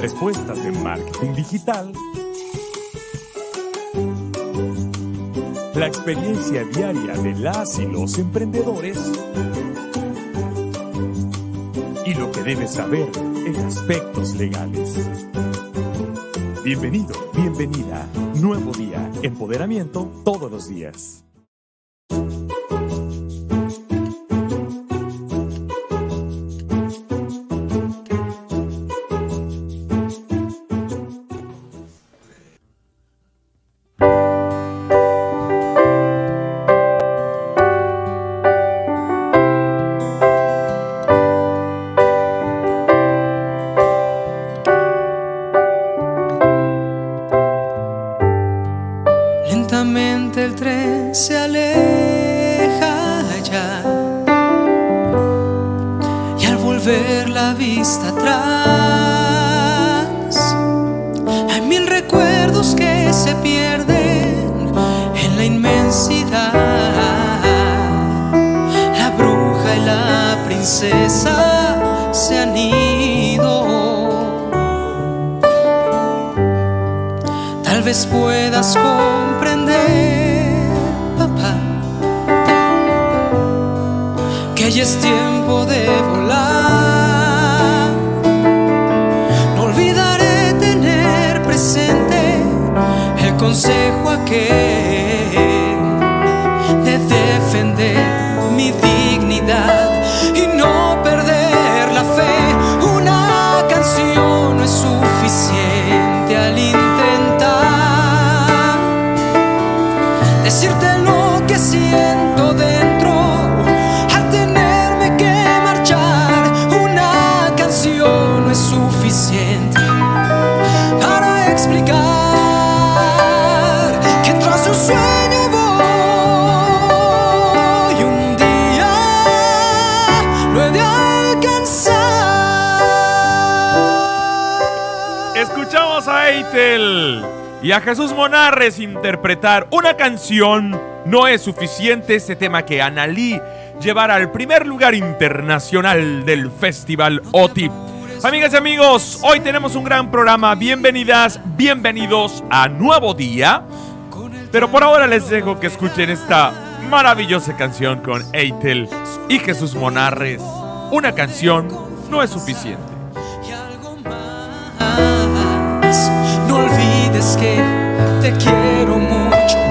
Respuestas de marketing digital. La experiencia diaria de las y los emprendedores. Y lo que debes saber en aspectos legales. Bienvenido, bienvenida. Nuevo día, empoderamiento todos los días. Puedas comprender, papá, que ya es tiempo de volar. No olvidaré tener presente el consejo aquel Y a Jesús Monarres interpretar una canción. No es suficiente este tema que Analí llevará al primer lugar internacional del Festival OTI. Amigas y amigos, hoy tenemos un gran programa. Bienvenidas, bienvenidos a Nuevo Día. Pero por ahora les dejo que escuchen esta maravillosa canción con Eitel y Jesús Monarres. Una canción no es suficiente. Olvides que te quiero mucho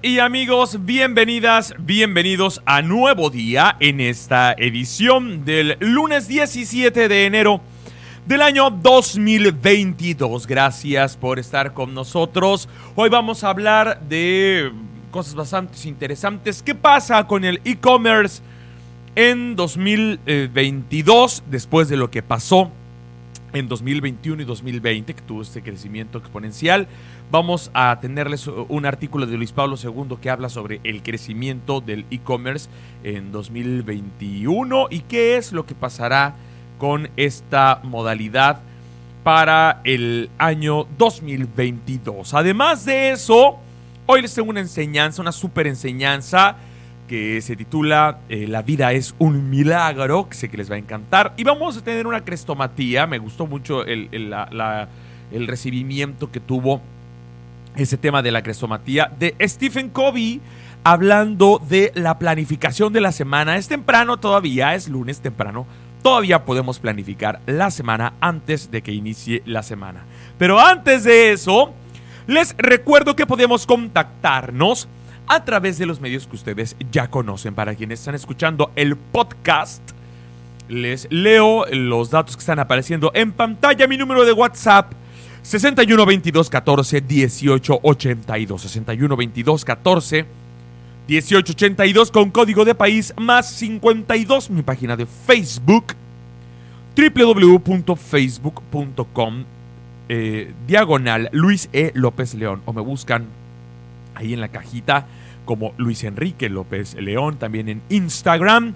Y amigos, bienvenidas, bienvenidos a nuevo día en esta edición del lunes 17 de enero del año 2022. Gracias por estar con nosotros. Hoy vamos a hablar de cosas bastante interesantes. ¿Qué pasa con el e-commerce en 2022 después de lo que pasó en 2021 y 2020, que tuvo este crecimiento exponencial? Vamos a tenerles un artículo de Luis Pablo II que habla sobre el crecimiento del e-commerce en 2021 y qué es lo que pasará con esta modalidad para el año 2022. Además de eso, hoy les tengo una enseñanza, una super enseñanza que se titula eh, La vida es un milagro, que sé que les va a encantar. Y vamos a tener una crestomatía, me gustó mucho el, el recibimiento que tuvo ese tema de la crestomatía de Stephen Covey hablando de la planificación de la semana. Es temprano todavía, es lunes temprano. Todavía podemos planificar la semana antes de que inicie la semana. Pero antes de eso, les recuerdo que podemos contactarnos a través de los medios que ustedes ya conocen. Para quienes están escuchando el podcast, les leo los datos que están apareciendo en pantalla. Mi número de WhatsApp 61 22 14 18 82. 61 22 14 18 82 con código de país más 52. Mi página de Facebook www.facebook.com eh, diagonal Luis E. López León. O me buscan ahí en la cajita como Luis Enrique López León. También en Instagram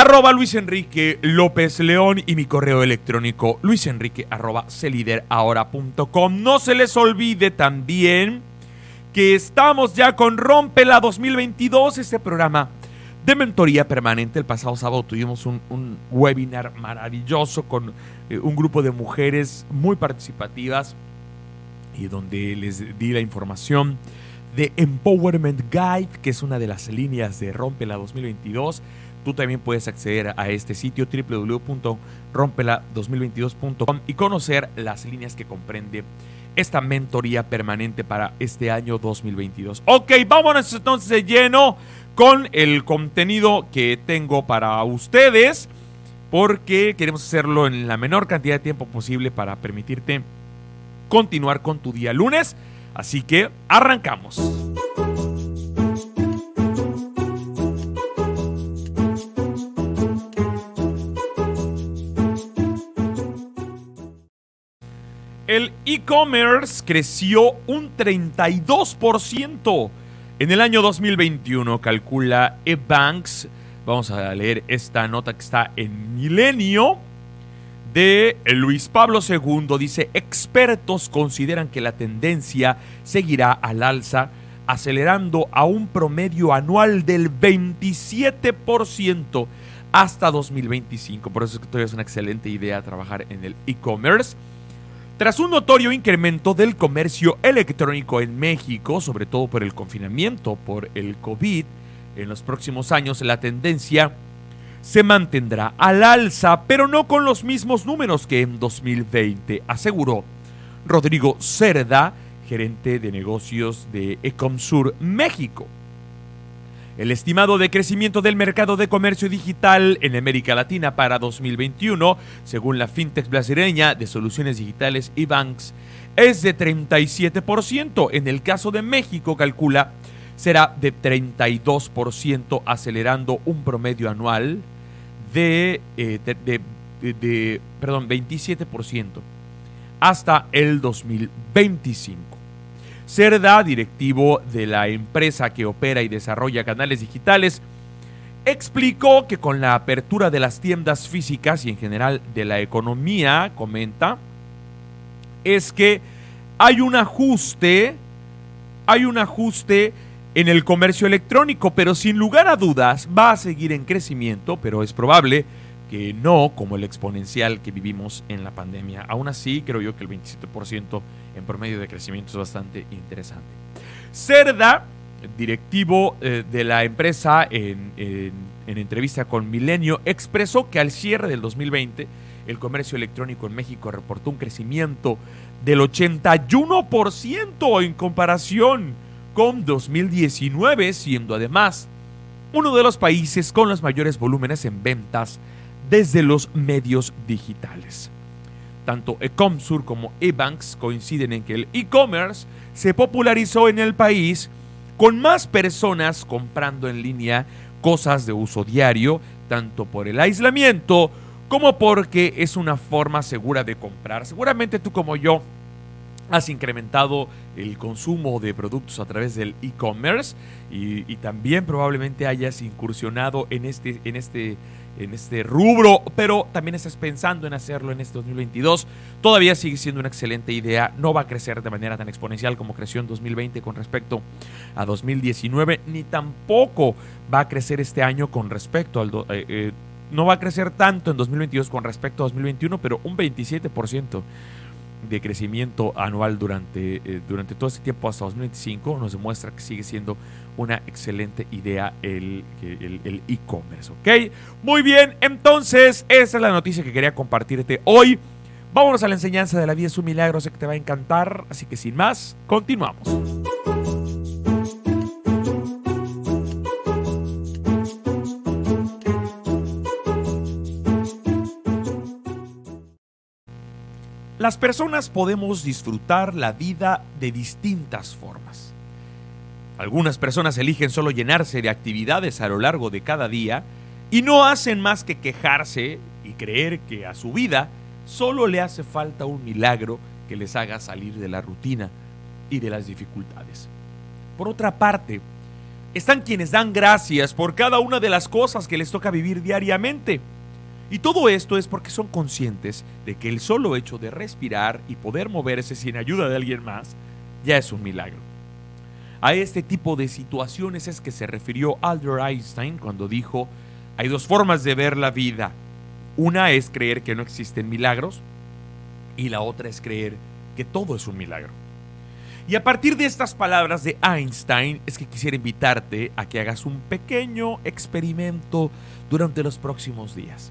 arroba Luis Enrique López León y mi correo electrónico luisenrique arroba celideraahora.com. No se les olvide también que estamos ya con Rompela 2022, este programa de mentoría permanente. El pasado sábado tuvimos un, webinar maravilloso con eh, un grupo de mujeres muy participativas y donde les di la información de Empowerment Guide, que es una de las líneas de Rompela 2022 Tú también puedes acceder a este sitio www.rompela2022.com y conocer las líneas que comprende esta mentoría permanente para este año 2022. Ok, vámonos entonces de lleno con el contenido que tengo para ustedes porque queremos hacerlo en la menor cantidad de tiempo posible para permitirte continuar con tu día lunes. Así que arrancamos. El e-commerce creció un 32% en el año 2021, calcula eBanks. Vamos a leer esta nota que está en Milenio de Luis Pablo II. Dice, expertos consideran que la tendencia seguirá al alza, acelerando a un promedio anual del 27% hasta 2025. Por eso es que todavía es una excelente idea trabajar en el e-commerce. Tras un notorio incremento del comercio electrónico en México, sobre todo por el confinamiento por el COVID, en los próximos años la tendencia se mantendrá al alza, pero no con los mismos números que en 2020, aseguró Rodrigo Cerda, gerente de negocios de Ecomsur México. El estimado de crecimiento del mercado de comercio digital en América Latina para 2021, según la fintech brasileña de soluciones digitales y banks, es de 37%. En el caso de México, calcula, será de 32%, acelerando un promedio anual de, eh, de perdón, 27% hasta el 2025. Cerda, directivo de la empresa que opera y desarrolla canales digitales, explicó que con la apertura de las tiendas físicas y en general de la economía, comenta, es que hay un ajuste, hay un ajuste en el comercio electrónico, pero sin lugar a dudas va a seguir en crecimiento, pero es probable no como el exponencial que vivimos en la pandemia. Aún así, creo yo que el 27% en promedio de crecimiento es bastante interesante. Cerda, directivo eh, de la empresa en entrevista con Milenio, expresó que al cierre del 2020 el comercio electrónico en México reportó un crecimiento del 81% en comparación con 2019 siendo además uno de los países con los mayores volúmenes en ventas desde los medios digitales. Tanto Ecomsur como Ebanks coinciden en que el e-commerce se popularizó en el país con más personas comprando en línea cosas de uso diario, tanto por el aislamiento como porque es una forma segura de comprar. Seguramente tú como yo has incrementado el consumo de productos a través del e-commerce y, también probablemente hayas incursionado en este, en este en este rubro, pero también estás pensando en hacerlo en este 2022, todavía sigue siendo una excelente idea. No va a crecer de manera tan exponencial como creció en 2020 con respecto a 2019, ni tampoco va a crecer este año con respecto al... Eh, eh, no va a crecer tanto en 2022 con respecto a 2021, pero un 27% de crecimiento anual durante, eh, durante todo este tiempo hasta 2025 nos demuestra que sigue siendo una excelente idea el e-commerce, ¿ok? Muy bien, entonces esa es la noticia que quería compartirte hoy. Vámonos a la enseñanza de la vida es un milagro, sé que te va a encantar, así que sin más, continuamos. Las personas podemos disfrutar la vida de distintas formas. Algunas personas eligen solo llenarse de actividades a lo largo de cada día y no hacen más que quejarse y creer que a su vida solo le hace falta un milagro que les haga salir de la rutina y de las dificultades. Por otra parte, están quienes dan gracias por cada una de las cosas que les toca vivir diariamente y todo esto es porque son conscientes de que el solo hecho de respirar y poder moverse sin ayuda de alguien más ya es un milagro. A este tipo de situaciones es que se refirió Albert Einstein cuando dijo, hay dos formas de ver la vida. Una es creer que no existen milagros y la otra es creer que todo es un milagro. Y a partir de estas palabras de Einstein es que quisiera invitarte a que hagas un pequeño experimento durante los próximos días.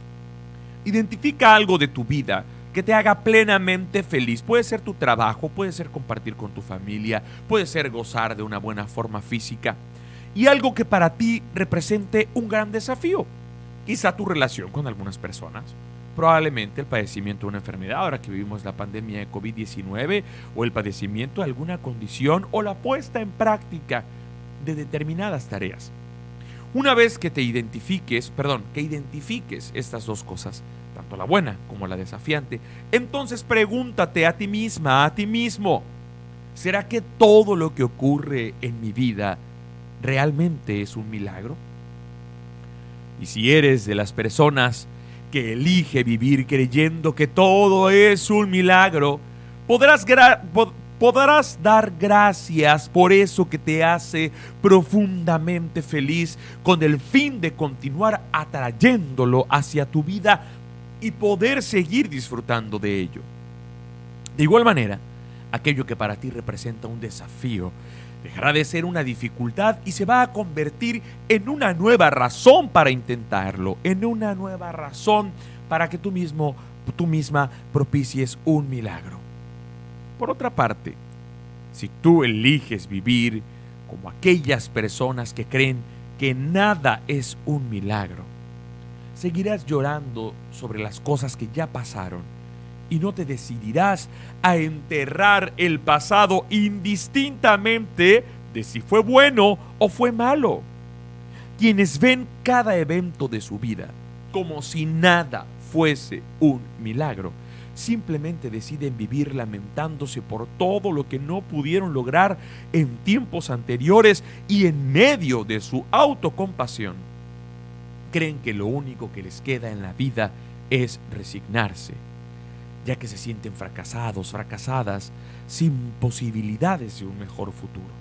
Identifica algo de tu vida que te haga plenamente feliz. Puede ser tu trabajo, puede ser compartir con tu familia, puede ser gozar de una buena forma física y algo que para ti represente un gran desafío. Quizá tu relación con algunas personas, probablemente el padecimiento de una enfermedad, ahora que vivimos la pandemia de COVID-19, o el padecimiento de alguna condición, o la puesta en práctica de determinadas tareas. Una vez que te identifiques, perdón, que identifiques estas dos cosas, la buena como la desafiante, entonces pregúntate a ti misma, a ti mismo, ¿será que todo lo que ocurre en mi vida realmente es un milagro? Y si eres de las personas que elige vivir creyendo que todo es un milagro, podrás, podrás dar gracias por eso que te hace profundamente feliz con el fin de continuar atrayéndolo hacia tu vida y poder seguir disfrutando de ello. De igual manera, aquello que para ti representa un desafío dejará de ser una dificultad y se va a convertir en una nueva razón para intentarlo, en una nueva razón para que tú mismo, tú misma propicies un milagro. Por otra parte, si tú eliges vivir como aquellas personas que creen que nada es un milagro, seguirás llorando sobre las cosas que ya pasaron y no te decidirás a enterrar el pasado indistintamente de si fue bueno o fue malo. Quienes ven cada evento de su vida como si nada fuese un milagro, simplemente deciden vivir lamentándose por todo lo que no pudieron lograr en tiempos anteriores y en medio de su autocompasión. Creen que lo único que les queda en la vida es resignarse, ya que se sienten fracasados, fracasadas, sin posibilidades de un mejor futuro.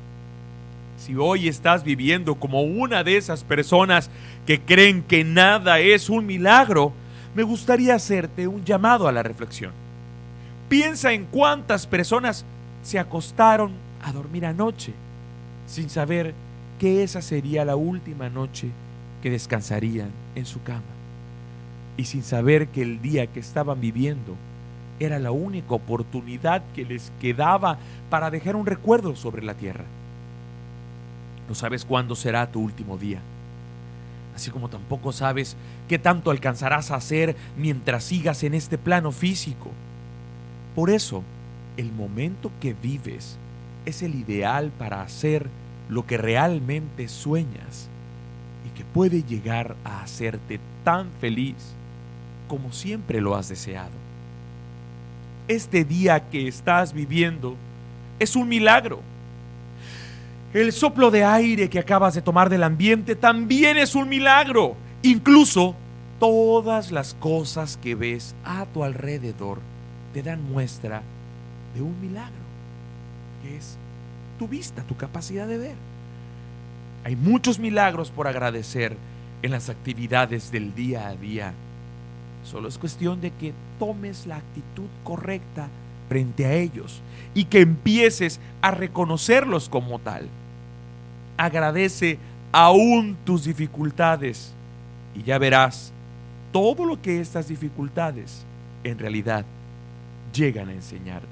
Si hoy estás viviendo como una de esas personas que creen que nada es un milagro, me gustaría hacerte un llamado a la reflexión. Piensa en cuántas personas se acostaron a dormir anoche sin saber que esa sería la última noche que descansarían en su cama y sin saber que el día que estaban viviendo era la única oportunidad que les quedaba para dejar un recuerdo sobre la tierra. No sabes cuándo será tu último día. Así como tampoco sabes qué tanto alcanzarás a hacer mientras sigas en este plano físico. Por eso, el momento que vives es el ideal para hacer lo que realmente sueñas que puede llegar a hacerte tan feliz como siempre lo has deseado. Este día que estás viviendo es un milagro. El soplo de aire que acabas de tomar del ambiente también es un milagro. Incluso todas las cosas que ves a tu alrededor te dan muestra de un milagro, que es tu vista, tu capacidad de ver. Hay muchos milagros por agradecer en las actividades del día a día. Solo es cuestión de que tomes la actitud correcta frente a ellos y que empieces a reconocerlos como tal. Agradece aún tus dificultades y ya verás todo lo que estas dificultades en realidad llegan a enseñarte.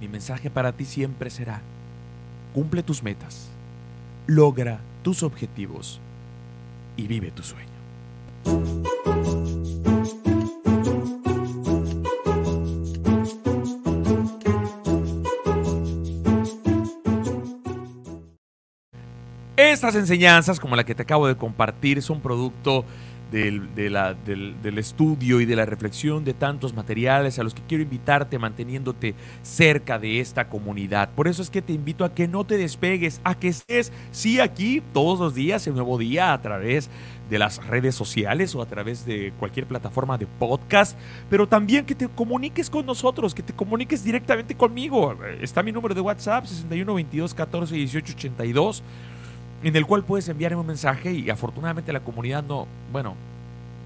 Mi mensaje para ti siempre será, cumple tus metas, logra tus objetivos y vive tu sueño. Estas enseñanzas, como la que te acabo de compartir, son producto del, del, estudio y de la reflexión de tantos materiales a los que quiero invitarte manteniéndote cerca de esta comunidad. Por eso es que te invito a que no te despegues, a que estés, sí, aquí todos los días, el nuevo día, a través de las redes sociales o a través de cualquier plataforma de podcast, pero también que te comuniques con nosotros, que te comuniques directamente conmigo. Está mi número de WhatsApp, 61 22 14 18 82 en el cual puedes enviarme un mensaje y afortunadamente la comunidad no, bueno,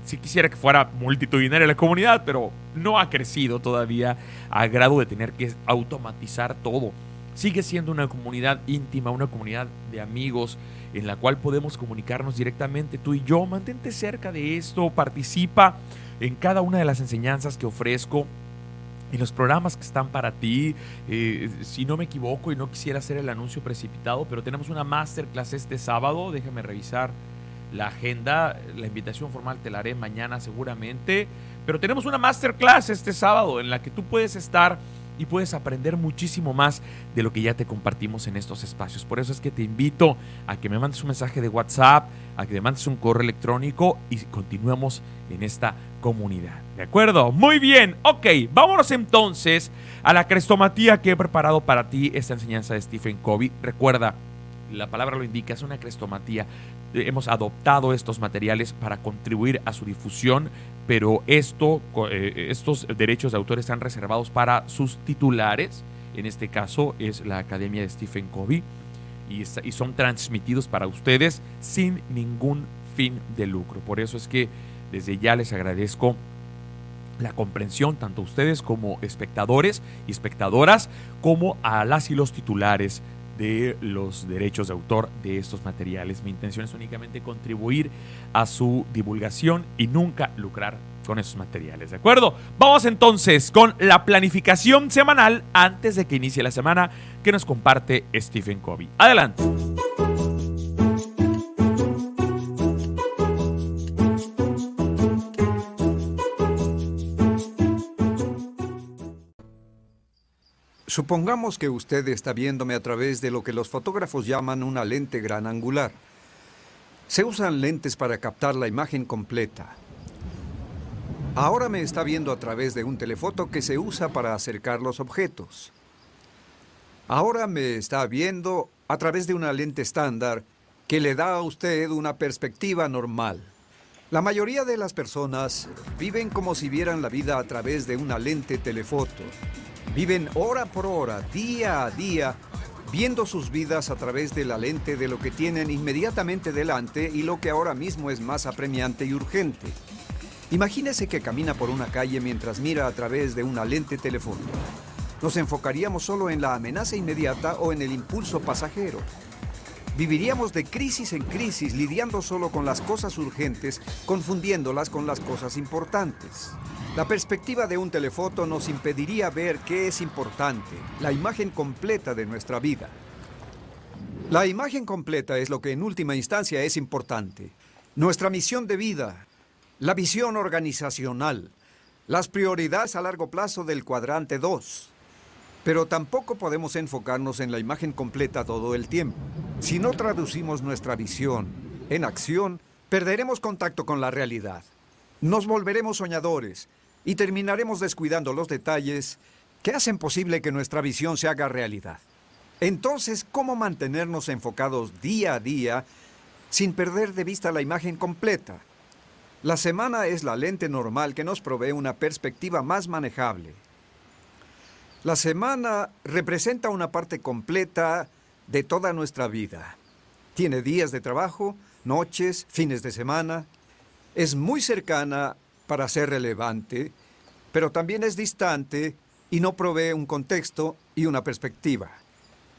si quisiera que fuera multitudinaria la comunidad, pero no ha crecido todavía a grado de tener que automatizar todo. Sigue siendo una comunidad íntima, una comunidad de amigos en la cual podemos comunicarnos directamente tú y yo. Mantente cerca de esto, participa en cada una de las enseñanzas que ofrezco en los programas que están para ti. Eh, si no me equivoco y no quisiera hacer el anuncio precipitado, pero tenemos una masterclass este sábado. Déjame revisar la agenda. La invitación formal te la haré mañana seguramente. Pero tenemos una masterclass este sábado en la que tú puedes estar y puedes aprender muchísimo más de lo que ya te compartimos en estos espacios. Por eso es que te invito a que me mandes un mensaje de WhatsApp, a que me mandes un correo electrónico y continuemos en esta comunidad. ¿De acuerdo? Muy bien. Ok, vámonos entonces a la crestomatía que he preparado para ti, esta enseñanza de Stephen Covey. Recuerda, la palabra lo indica, es una crestomatía. Hemos adoptado estos materiales para contribuir a su difusión pero eh, estos derechos de autor están reservados para sus titulares, en este caso es la Academia de Stephen Covey, y, y son transmitidos para ustedes sin ningún fin de lucro. Por eso es que desde ya les agradezco la comprensión tanto a ustedes como espectadores y espectadoras como a las y los titulares de los derechos de autor de estos materiales. Mi intención es únicamente contribuir a su divulgación y nunca lucrar con esos materiales, ¿de acuerdo? Vamos entonces con la planificación semanal antes de que inicie la semana que nos comparte Stephen Covey. Adelante. Supongamos que usted está viéndome a través de lo que los fotógrafos llaman una lente gran angular. Se usan lentes para captar la imagen completa. Ahora me está viendo a través de un telefoto que se usa para acercar los objetos. Ahora me está viendo a través de una lente estándar que le da a usted una perspectiva normal. La mayoría de las personas viven como si vieran la vida a través de una lente telefoto. Viven hora por hora, día a día, viendo sus vidas a través de la lente de lo que tienen inmediatamente delante y lo que ahora mismo es más apremiante y urgente. Imagínese que camina por una calle mientras mira a través de una lente telefónica. ¿Nos enfocaríamos solo en la amenaza inmediata o en el impulso pasajero? Viviríamos de crisis en crisis lidiando solo con las cosas urgentes, confundiéndolas con las cosas importantes. La perspectiva de un telefoto nos impediría ver qué es importante, la imagen completa de nuestra vida. La imagen completa es lo que en última instancia es importante. Nuestra misión de vida, la visión organizacional, las prioridades a largo plazo del cuadrante 2. Pero tampoco podemos enfocarnos en la imagen completa todo el tiempo. Si no traducimos nuestra visión en acción, perderemos contacto con la realidad. Nos volveremos soñadores y terminaremos descuidando los detalles que hacen posible que nuestra visión se haga realidad. Entonces, ¿cómo mantenernos enfocados día a día sin perder de vista la imagen completa? La semana es la lente normal que nos provee una perspectiva más manejable. La semana representa una parte completa de toda nuestra vida. Tiene días de trabajo, noches, fines de semana. Es muy cercana para ser relevante, pero también es distante y no provee un contexto y una perspectiva.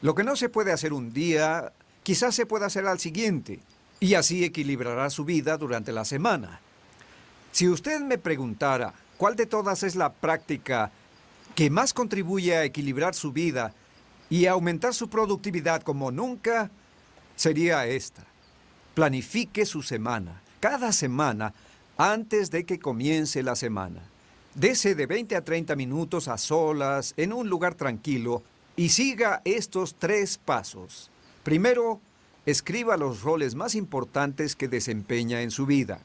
Lo que no se puede hacer un día, quizás se pueda hacer al siguiente, y así equilibrará su vida durante la semana. Si usted me preguntara cuál de todas es la práctica que más contribuye a equilibrar su vida y a aumentar su productividad como nunca, sería esta. Planifique su semana, cada semana, antes de que comience la semana. Dese de 20 a 30 minutos a solas, en un lugar tranquilo, y siga estos tres pasos. Primero, escriba los roles más importantes que desempeña en su vida.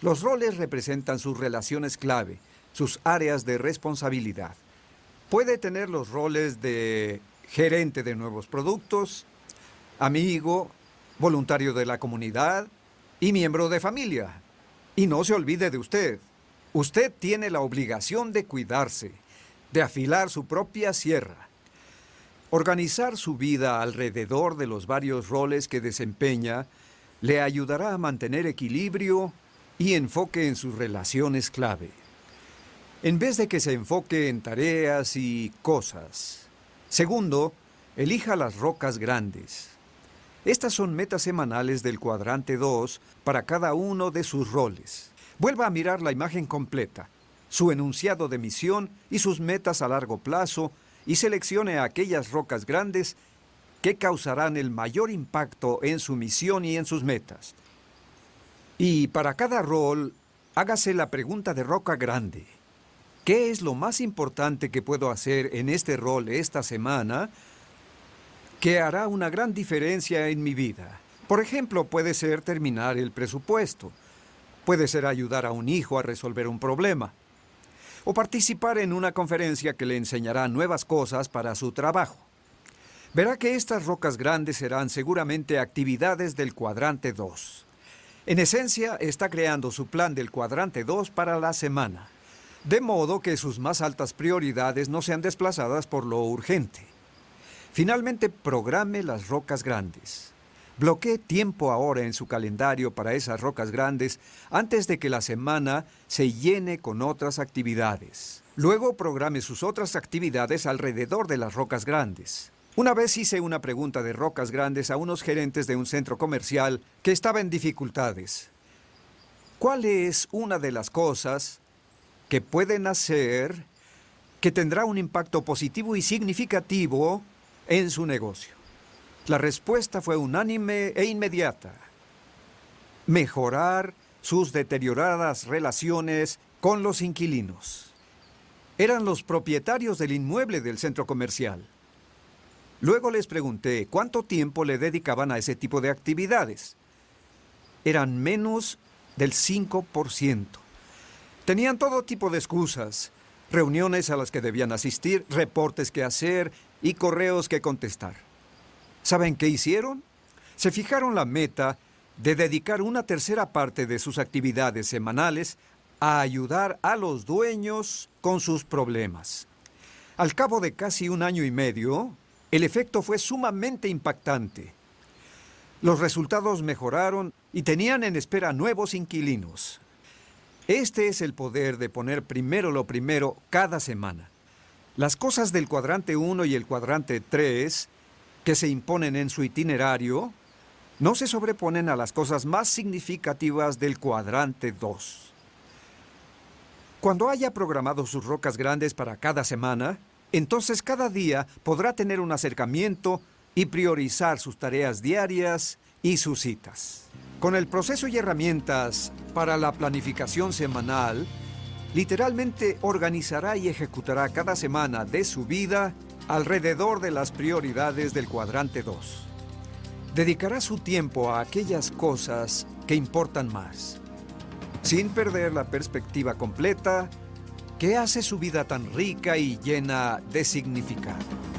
Los roles representan sus relaciones clave, sus áreas de responsabilidad. Puede tener los roles de gerente de nuevos productos, amigo, voluntario de la comunidad y miembro de familia. Y no se olvide de usted. Usted tiene la obligación de cuidarse, de afilar su propia sierra. Organizar su vida alrededor de los varios roles que desempeña le ayudará a mantener equilibrio y enfoque en sus relaciones clave. En vez de que se enfoque en tareas y cosas. Segundo, elija las rocas grandes. Estas son metas semanales del cuadrante 2 para cada uno de sus roles. Vuelva a mirar la imagen completa, su enunciado de misión y sus metas a largo plazo y seleccione aquellas rocas grandes que causarán el mayor impacto en su misión y en sus metas. Y para cada rol, hágase la pregunta de roca grande. ¿Qué es lo más importante que puedo hacer en este rol esta semana que hará una gran diferencia en mi vida? Por ejemplo, puede ser terminar el presupuesto, Puede ser ayudar a un hijo a resolver un problema o participar en una conferencia que le enseñará nuevas cosas para su trabajo. Verá que estas rocas grandes serán seguramente actividades del cuadrante 2. En esencia, está creando su plan del cuadrante 2 para la semana, de modo que sus más altas prioridades no sean desplazadas por lo urgente. Finalmente, programe las rocas grandes. Bloquee tiempo ahora en su calendario para esas rocas grandes antes de que la semana se llene con otras actividades. Luego programe sus otras actividades alrededor de las rocas grandes. Una vez hice una pregunta de rocas grandes a unos gerentes de un centro comercial que estaba en dificultades. ¿Cuál es una de las cosas que pueden hacer que tendrá un impacto positivo y significativo en su negocio? La respuesta fue unánime e inmediata. Mejorar sus deterioradas relaciones con los inquilinos. Eran los propietarios del inmueble del centro comercial. Luego les pregunté cuánto tiempo le dedicaban a ese tipo de actividades. Eran menos del 5%. Tenían todo tipo de excusas, reuniones a las que debían asistir, reportes que hacer y correos que contestar. ¿Saben qué hicieron? Se fijaron la meta de dedicar una tercera parte de sus actividades semanales a ayudar a los dueños con sus problemas. Al cabo de casi un año y medio, el efecto fue sumamente impactante. Los resultados mejoraron y tenían en espera nuevos inquilinos. Este es el poder de poner primero lo primero cada semana. Las cosas del cuadrante 1 y el cuadrante 3 que se imponen en su itinerario no se sobreponen a las cosas más significativas del cuadrante 2. Cuando haya programado sus rocas grandes para cada semana, entonces cada día podrá tener un acercamiento y priorizar sus tareas diarias y sus citas. Con el proceso y herramientas para la planificación semanal, literalmente organizará y ejecutará cada semana de su vida alrededor de las prioridades del cuadrante 2. Dedicará su tiempo a aquellas cosas que importan más, sin perder la perspectiva completa que hace su vida tan rica y llena de significado.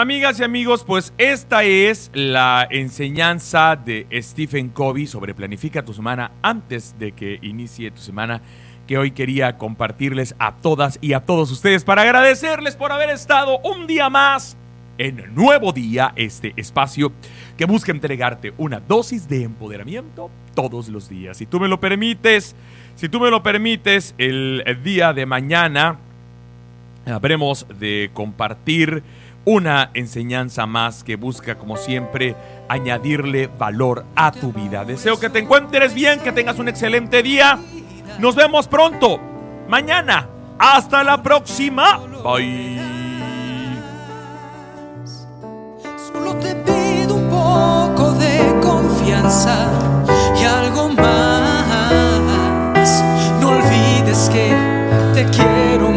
Amigas y amigos, pues esta es la enseñanza de Stephen Covey sobre planifica tu semana antes de que inicie tu semana que hoy quería compartirles a todas y a todos ustedes para agradecerles por haber estado un día más en Nuevo Día, este espacio que busca entregarte una dosis de empoderamiento todos los días. Si tú me lo permites, si tú me lo permites, el día de mañana habremos de compartir una enseñanza más que busca, como siempre, añadirle valor a tu vida. Deseo que te encuentres bien, que tengas un excelente día. Nos vemos pronto, mañana. Hasta la próxima. Bye. Solo te pido un poco de confianza y algo más. No olvides que te quiero.